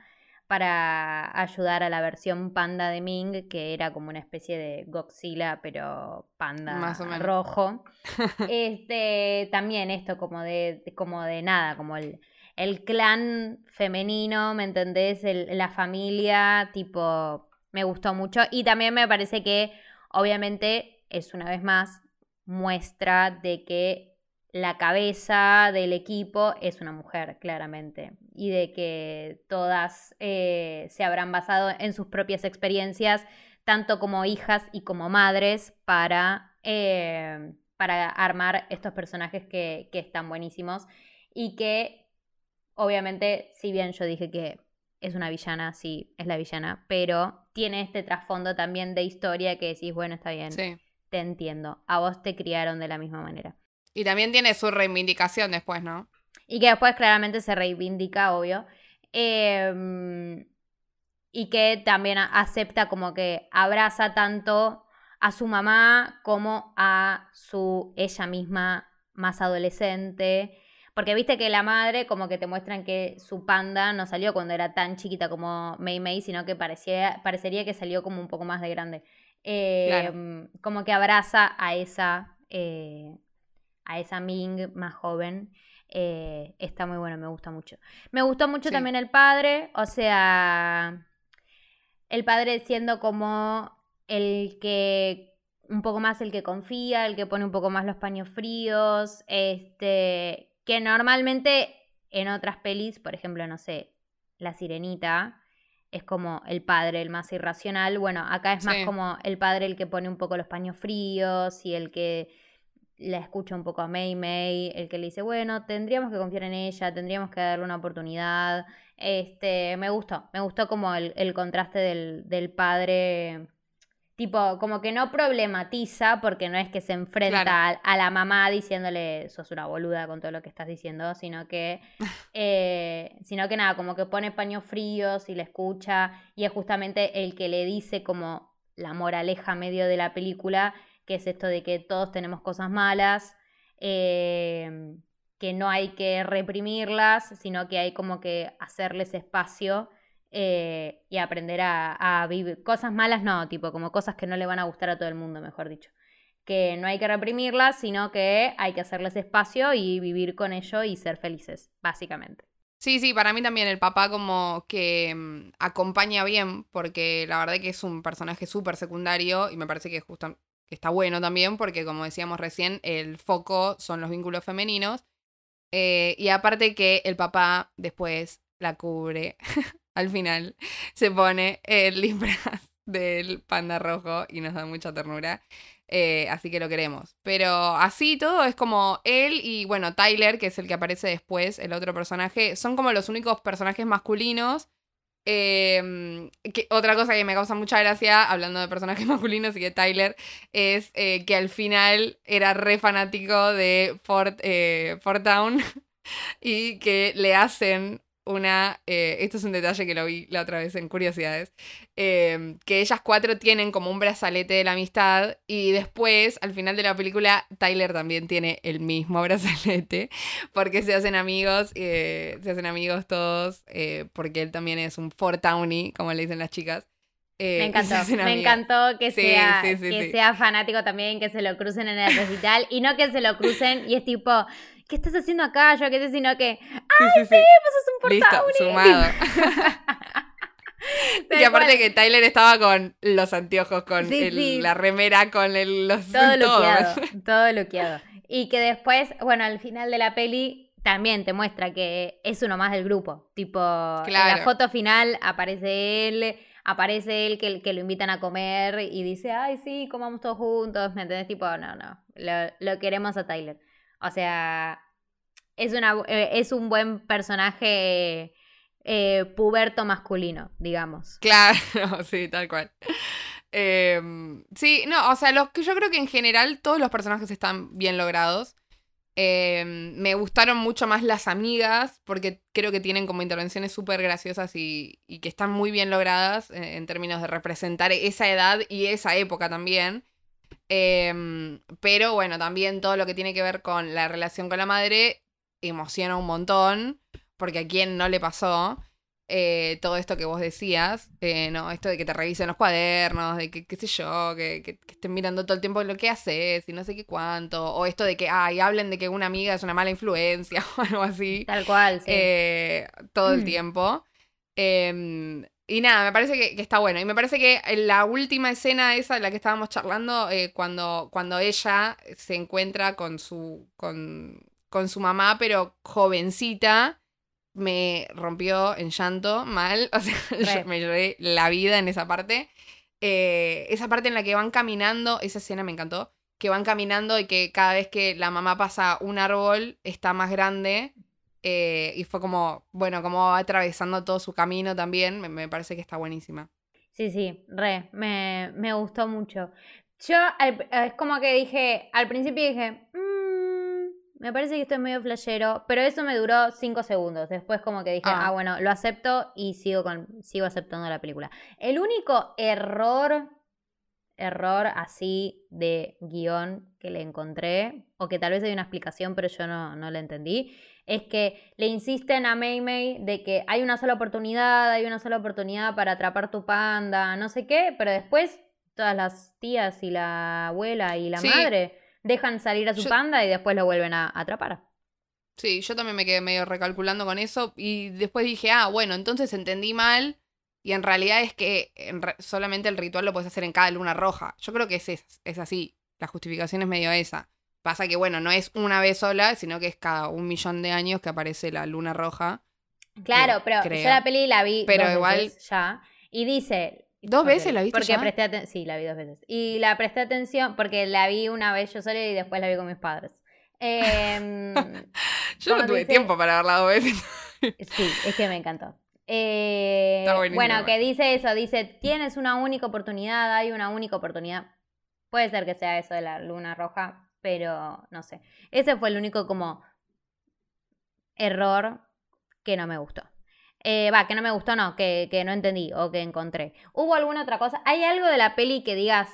para ayudar a la versión panda de Ming, que era como una especie de Godzilla, pero panda rojo. este, también esto como de, como de nada, como el, el clan femenino, ¿me entendés? la familia, tipo, me gustó mucho. Y también me parece que, obviamente, es una vez más muestra de que la cabeza del equipo es una mujer, claramente, y de que todas eh, se habrán basado en sus propias experiencias, tanto como hijas y como madres, para eh, para armar estos personajes que, que están buenísimos y que obviamente, si bien yo dije que es una villana, sí, es la villana, pero tiene este trasfondo también de historia que decís, bueno, está bien, te entiendo, a vos te criaron de la misma manera. Y también tiene su reivindicación después, ¿no? Y que después claramente se reivindica, obvio. Em, y que también acepta como que abraza tanto a su mamá como a su ella misma más adolescente. Porque viste que la madre como que te muestran que su panda no salió cuando era tan chiquita como Mei Mei, sino que parecía, parecería que salió como un poco más de grande. Em, como que abraza a esa, eh, a esa Ming más joven. Eh, está muy bueno, me gusta mucho. Me gustó mucho también el padre, o sea, el padre siendo como el que un poco más el que confía, el que pone un poco más los paños fríos, este, que normalmente en otras pelis, por ejemplo, no sé, La Sirenita, es como el padre, el más irracional. Bueno, acá es más como el padre el que pone un poco los paños fríos y el que la escucha un poco a May May, el que le dice, bueno, tendríamos que confiar en ella, tendríamos que darle una oportunidad. Este, me gustó, me gustó como el, contraste del, del, padre, tipo, como que no problematiza, porque no es que se enfrenta a, la mamá diciéndole, sos una boluda con todo lo que estás diciendo, sino que, eh, sino que nada, como que pone paños fríos y le escucha, y es justamente el que le dice como la moraleja medio de la película, que es esto de que todos tenemos cosas malas, em, que no hay que reprimirlas, sino que hay como que hacerles espacio eh, y aprender a, vivir. Cosas malas no, tipo como cosas que no le van a gustar a todo el mundo, mejor dicho. Que no hay que reprimirlas, sino que hay que hacerles espacio y vivir con ello y ser felices, básicamente. Sí, sí, para mí también el papá como que mm, acompaña bien, porque la verdad que es un personaje súper secundario y me parece que justo está bueno también porque, como decíamos recién, el foco son los vínculos femeninos. Eh, y aparte que el papá después la cubre, al final se pone el disfraz del panda rojo y nos da mucha ternura. Eh, así que lo queremos. Pero así todo es como él y, bueno, Tyler, que es el que aparece después, el otro personaje, son como los únicos personajes masculinos Em, que, otra cosa que me causa mucha gracia, hablando de personajes masculinos y de Tyler, es eh, que al final era re fanático de Fort, eh, Fort Town y que le hacen una, eh, esto es un detalle que lo vi la otra vez en Curiosidades, em, que ellas cuatro tienen como un brazalete de la amistad y después, al final de la película, Tyler también tiene el mismo brazalete porque se hacen amigos, eh, se hacen amigos todos, eh, porque él también es un Fort Townie, como le dicen las chicas. me encantó, me encantó que, sea, que sea fanático también, que se lo crucen en el recital y no que se lo crucen y es tipo, ¿qué estás haciendo acá? Yo qué sé, sino que, ¡ay, sí, sí, pues es un portable! Listo, sumado. y aparte que Tyler estaba con los anteojos, con la remera, con el, los... Todo loqueado, todo loqueado. Y que después, bueno, al final de la peli también te muestra que es uno más del grupo. Tipo, en la foto final aparece él, aparece él que, que, lo invitan a comer y dice, ay, sí, comamos todos juntos, ¿me entendés? Tipo, no, no, lo queremos a Tyler. O sea, es, una, eh, es un buen personaje eh, puberto masculino, digamos. Claro, sí, tal cual. Em, sí, no, o sea, lo que yo creo que en general todos los personajes están bien logrados. Em, me gustaron mucho más las amigas, porque creo que tienen como intervenciones súper graciosas y, que están muy bien logradas en, en, términos de representar esa edad y esa época también. Em, pero bueno, también todo lo que tiene que ver con la relación con la madre emociona un montón, porque a quien no le pasó eh, todo esto que vos decías, eh, ¿no? Esto de que te revisen los cuadernos, de que, qué sé yo, que, que, estén mirando todo el tiempo lo que haces y no sé qué cuánto, o esto de que, ay, hablen de que una amiga es una mala influencia o algo así. Tal cual, sí. Eh, todo el tiempo. Y nada, me parece que, está bueno. Y me parece que la última escena esa de la que estábamos charlando, eh, cuando, cuando ella se encuentra con su, con, con su mamá, pero jovencita, me rompió en llanto mal. O sea, me lloré la vida en esa parte. Eh, esa parte en la que van caminando, esa escena me encantó. que van caminando y que cada vez que la mamá pasa un árbol está más grande. Eh, y fue como, bueno, como va atravesando todo su camino también, me, me parece que está buenísima. Sí, sí, re, me, me gustó mucho. Yo al- es como que dije, al principio dije, "Mm, me parece que esto es medio flashero, pero eso me duró cinco segundos. Después como que dije, Ah. ah, bueno, lo acepto y sigo, con, sigo aceptando la película. El único error, error así de guion que le encontré, o que tal vez hay una explicación, pero yo no, no la entendí, es que le insisten a Mei Mei de que hay una sola oportunidad, hay una sola oportunidad para atrapar tu panda, no sé qué, pero después todas las tías y la abuela y la Sí. madre dejan salir a su Yo- panda y después lo vuelven a atrapar. Sí, yo también me quedé medio recalculando con eso y después dije, ah, bueno, entonces entendí mal y en realidad es que re- solamente el ritual lo puedes hacer en cada luna roja. Yo creo que es, es, es así, la justificación es medio esa. Pasa que, bueno, no es una vez sola, sino que es cada un millón de años que aparece la luna roja. Claro, pero creo. yo la peli la vi Pero dos igual- veces ya y dice... ¿Dos veces la viste Porque ya? presté atención, sí, la vi dos veces. Y la presté atención porque la vi una vez yo sola y después la vi con mis padres. Em, Yo no tuve dice- tiempo para verla dos veces. Sí, es que me encantó. Eh, bueno, que dice eso, dice, tienes una única oportunidad, hay una única oportunidad. Puede ser que sea eso de la luna roja, pero no sé. Ese fue el único como error que no me gustó. Eh, Va, que no me gustó, no, que, que no entendí o que encontré. ¿Hubo alguna otra cosa? ¿Hay algo de la peli que digas,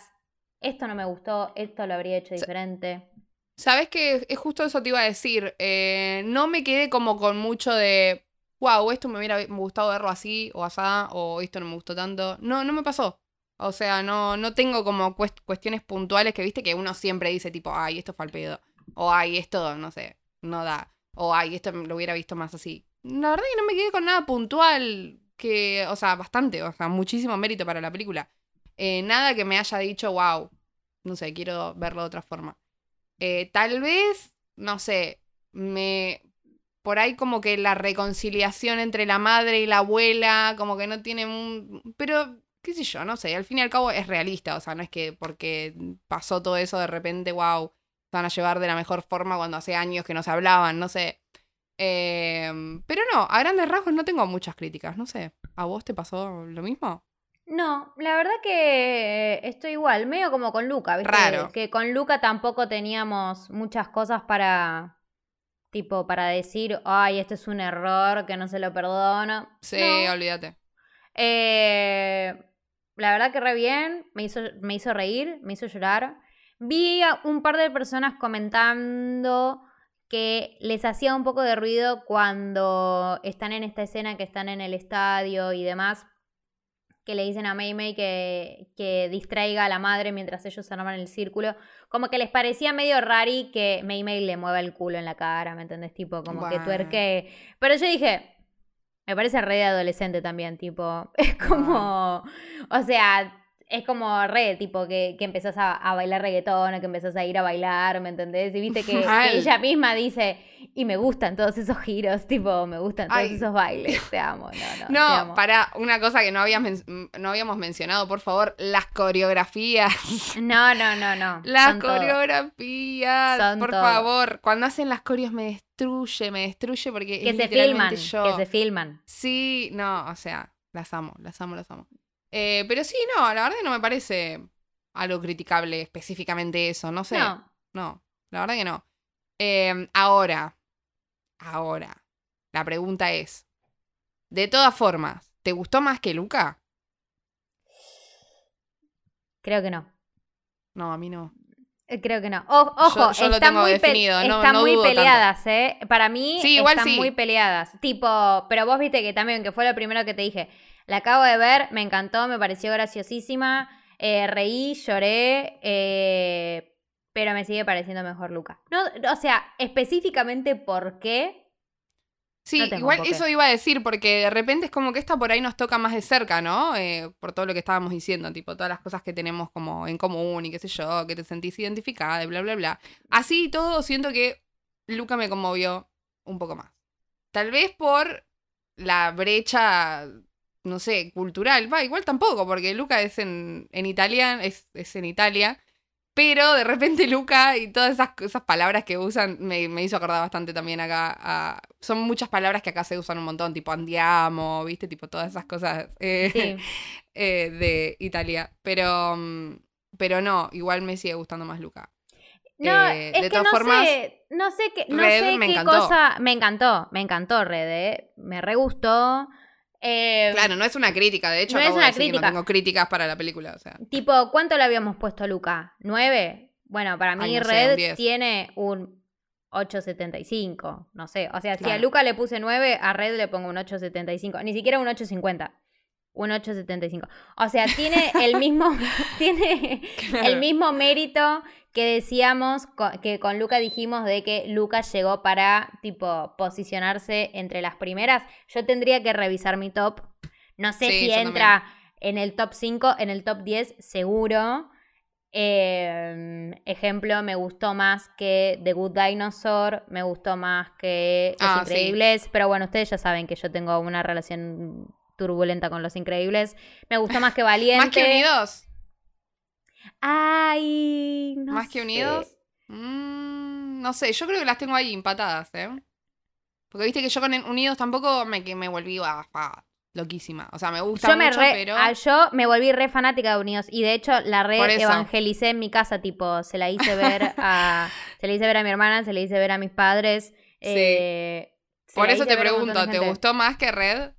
esto no me gustó, esto lo habría hecho diferente? Sabes que es justo eso te iba a decir. eh, no me quedé como con mucho de, wow, esto me hubiera gustado verlo así o asá, o esto no me gustó tanto. No, no me pasó. O sea, no, no tengo como cuest- cuestiones puntuales que viste que uno siempre dice tipo, ay, esto fue al pedo. O ay, esto, no sé, no da. O ay, esto lo hubiera visto más así. La verdad que no me quedé con nada puntual que, o sea, bastante, o sea, muchísimo mérito para la película. Eh, nada que me haya dicho, wow, no sé, quiero verlo de otra forma. Eh, tal vez, no sé, me. Por ahí como que la reconciliación entre la madre y la abuela, como que no tiene un. Pero, qué sé yo, no sé, al fin y al cabo es realista, o sea, no es que porque pasó todo eso de repente, wow, se van a llevar de la mejor forma cuando hace años que no se hablaban, no sé. Eh, pero no, a grandes rasgos no tengo muchas críticas, no sé. ¿A vos te pasó lo mismo? No, la verdad que estoy igual, medio como con Luca, ¿viste? Raro. Que con Luca tampoco teníamos muchas cosas para, tipo, para decir, ay, este es un error, que no se lo perdono. Sí, No. olvídate. Eh, la verdad que re bien, me hizo, me hizo reír, me hizo llorar. Vi a un par de personas comentando que les hacía un poco de ruido cuando están en esta escena que están en el estadio y demás, que le dicen a Mei Mei que, que distraiga a la madre mientras ellos arman el círculo. Como que les parecía medio rari que Mei Mei le mueva el culo en la cara, ¿me entendés? Tipo, como que tuerque. Pero yo dije, me parece re de adolescente también, tipo, es como, o sea, es como re, tipo, que, que empezás a, a bailar reggaetón o que empezás a ir a bailar, ¿me entendés? Y viste que, ella misma dice, y me gustan todos esos giros, tipo, me gustan todos Ay. esos bailes, te amo, no, no, te No, amo. para una cosa que no, habías men- no habíamos mencionado, por favor, las coreografías. No, no, no, no. Las son coreografías, Son por todo. favor. Cuando hacen las coreos me destruye, me destruye porque Que es se filman, yo. que se filman. Sí, no, o sea, las amo, las amo, las amo. Eh, pero sí, no, la verdad que no me parece algo criticable específicamente eso, no sé. No, No, la verdad que no. Eh, ahora, ahora, la pregunta es, de todas formas, ¿te gustó más que Luca? creo que no. No, a mí no. Eh, Creo que no. O- ojo, yo lo están muy, pe- definido, no- están no muy tanto. peleadas, ¿eh? Para mí Sí, igual están sí. muy peleadas. Tipo, pero vos viste que también, que fue lo primero que te dije. La acabo de ver, me encantó, me pareció graciosísima. eh, reí, lloré, eh, pero me sigue pareciendo mejor Luca. No, o sea, específicamente por qué. Sí, No igual eso iba a decir, porque de repente es como que esta por ahí nos toca más de cerca, ¿no? Eh, por todo lo que estábamos diciendo, tipo, todas las cosas que tenemos como en común y qué sé yo, que te sentís identificada y bla, bla, bla. Así y todo, siento que Luca me conmovió un poco más. Tal vez por la brecha, no sé, cultural. Va, igual tampoco, porque Luca es en, en italiano, es, es en Italia. Pero de repente Luca y todas esas, esas palabras que usan me, hizo acordar bastante también acá. son muchas palabras que acá se usan un montón, tipo andiamo, ¿viste? Tipo todas esas cosas eh, eh, de Italia. Pero, mm, pero no, igual me sigue gustando más Luca. No, eh, es que no sé, no sé qué, no sé qué cosa. Me encantó, me encantó Red, me re gustó. Eh, claro, no es una crítica, de hecho, no es una crítica. no tengo críticas para la película. O sea. Tipo, ¿cuánto le habíamos puesto a Luca? ¿Nueve? Bueno, para mí Red tiene un 8.75, no sé. O sea, si a Luca le puse 9, a Red le pongo un 8.75. Ni siquiera un 8.50. Un 8.75. O sea, tiene el mismo, tiene el mismo mérito que decíamos, que con Luca dijimos de que Luca llegó para, tipo, posicionarse entre las primeras. Yo tendría que revisar mi top. No sé si entra en el top 5, en el top 10, seguro. Em, ejemplo, me gustó más que The Good Dinosaur, me gustó más que Los ah, Increíbles, pero bueno, ustedes ya saben que yo tengo una relación turbulenta con Los Increíbles. Me gustó más que Valiente. ¿Más que Unidos? Ay, no ¿Más que unidos? Mm, no sé, yo creo que las tengo ahí empatadas, ¿eh? Porque viste que yo con Unidos tampoco me, que me volví loquísima. O sea, me gusta yo mucho, pero... Ah, yo me volví re fanática de Unidos. Y de hecho, la re evangelicé en mi casa, tipo, se la hice ver a. se la hice ver a mi hermana, se la hice ver a mis padres. Sí. Eh, Por eso te pregunto, ¿te gustó más que Red?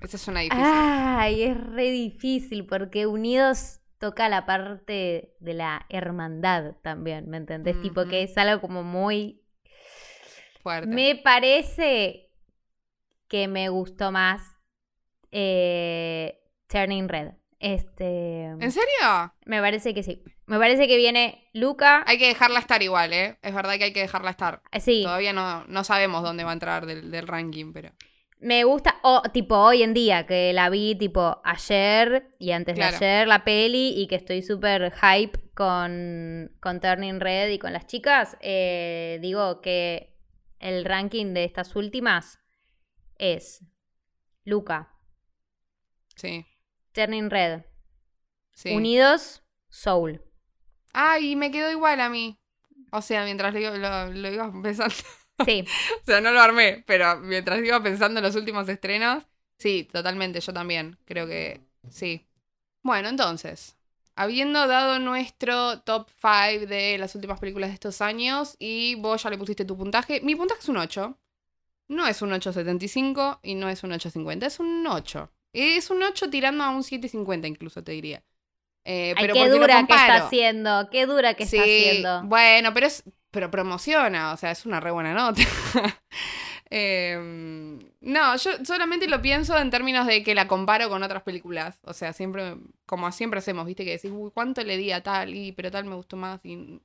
Esa es una difícil. Ay, es re difícil porque Unidos toca la parte de la hermandad también, ¿me entendés? Tipo que es algo como muy... Fuerte. Me parece que me gustó más eh, Turning Red. Este. ¿En serio? Me parece que sí. Me parece que viene Luca. Hay que dejarla estar igual, ¿eh? Es verdad que hay que dejarla estar. Sí. Todavía no, no sabemos dónde va a entrar del, del ranking, pero. Me gusta, o tipo hoy en día, que la vi tipo ayer y antes de ayer la peli y que estoy súper hype con, con Turning Red y con las chicas, eh, digo que el ranking de estas últimas es Luca. Sí. Turning Red. Sí. Unidos, Soul. Ay, me quedó igual a mí. O sea, mientras lo, lo, lo pensando. Sí. o sea, no lo armé, pero mientras iba pensando en los últimos estrenos, sí, totalmente, yo también, creo que sí. Bueno, entonces, habiendo dado nuestro top 5 de las últimas películas de estos años y vos ya le pusiste tu puntaje, mi puntaje es un 8. No es un 8.75 y no es un 8.50, es un 8. Es un 8 tirando a un 7.50 incluso, te diría. Eh, pero qué dura que está haciendo, qué dura que está haciendo. Bueno, pero es, pero promociona, o sea, es una re buena nota. Em, no, yo solamente lo pienso en términos de que la comparo con otras películas. O sea, siempre, como siempre hacemos, viste, que decís, uy, ¿cuánto le di a tal? Y, pero tal me gustó más. Y...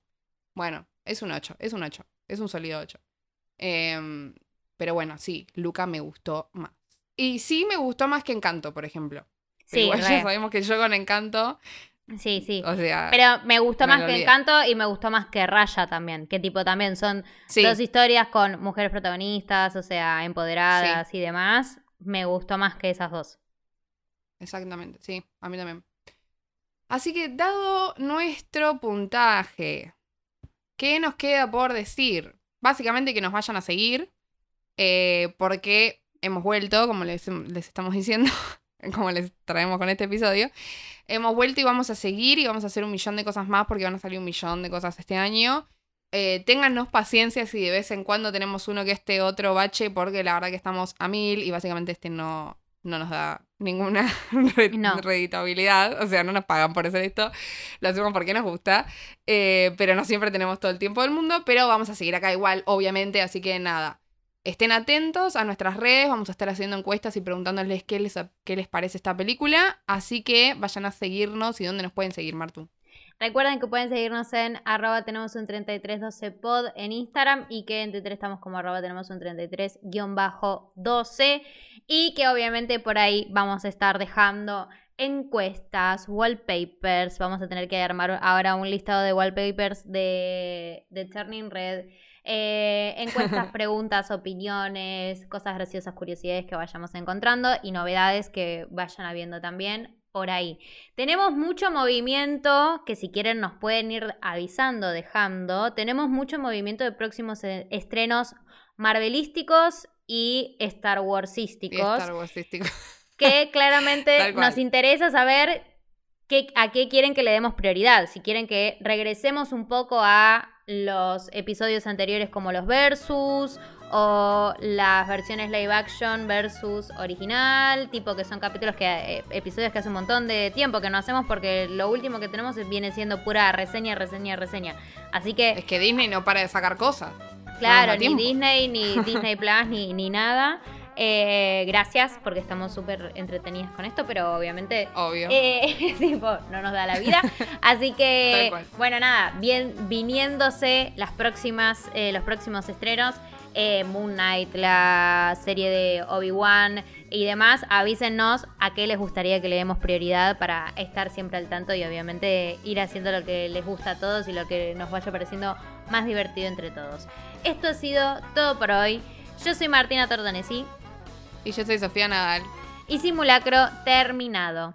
Bueno, es un 8, es un 8, es un sólido 8. Em, pero bueno, sí, Luca me gustó más. Y sí me gustó más que Encanto, por ejemplo. sí, igual ya sabemos que yo con Encanto Sí, sí. Pero me gustó más que Encanto y me gustó más que Raya también. Que tipo también son dos historias con mujeres protagonistas, o sea, empoderadas y demás. Me gustó más que esas dos. Exactamente, sí, a mí también. Así que, dado nuestro puntaje, ¿qué nos queda por decir? Básicamente que nos vayan a seguir, eh, porque hemos vuelto, como les, les estamos diciendo, como les traemos con este episodio. Hemos vuelto y vamos a seguir y vamos a hacer un millón de cosas más porque van a salir un millón de cosas este año. Eh, téngannos paciencia si de vez en cuando tenemos uno que este otro bache porque la verdad que estamos a mil y básicamente este no, no nos da ninguna reditabilidad, o sea, no nos pagan por hacer esto, lo hacemos porque nos gusta, eh, pero no siempre tenemos todo el tiempo del mundo, pero vamos a seguir acá igual, obviamente, así que nada, Estén atentos a nuestras redes, vamos a estar haciendo encuestas y preguntándoles qué les, qué les parece esta película. Así que vayan a seguirnos y dónde nos pueden seguir, Martu. Recuerden que pueden seguirnos en arroba tenemos un 3312 pod en Instagram y que en Twitter estamos como arroba tenemos un 33-12 y que obviamente por ahí vamos a estar dejando encuestas, wallpapers, vamos a tener que armar ahora un listado de wallpapers de, de Turning Red eh, encuestas, preguntas, opiniones, cosas graciosas, curiosidades que vayamos encontrando y novedades que vayan habiendo también. por ahí. Tenemos mucho movimiento, que si quieren nos pueden ir avisando, dejando. Tenemos mucho movimiento de próximos eh, estrenos marvelísticos y Star Warsísticos. Star Warsísticos. Que claramente nos interesa saber qué, a qué quieren que le demos prioridad. Si quieren que regresemos un poco a los episodios anteriores como los versus o las versiones live action versus original, tipo que son capítulos que eh, episodios que hace un montón de tiempo que no hacemos porque lo último que tenemos viene siendo pura reseña, reseña, reseña. Así que es que Disney no para de sacar cosas. Claro, ni Disney, ni Disney Plus, ni, ni nada. Eh, gracias porque estamos súper entretenidas con esto, pero obviamente Obvio. Eh, no nos da la vida. Así que, bueno, nada, bien, viniéndose las próximas, los próximos estrenos. Eh, Moon Knight, la serie de Obi-Wan y demás, avísenos a qué les gustaría que le demos prioridad para estar siempre al tanto y obviamente ir haciendo lo que les gusta a todos y lo que nos vaya pareciendo más divertido entre todos. Esto ha sido todo por hoy. Yo soy Martina Tordonesi. Y yo soy Sofía Nadal. Y simulacro terminado.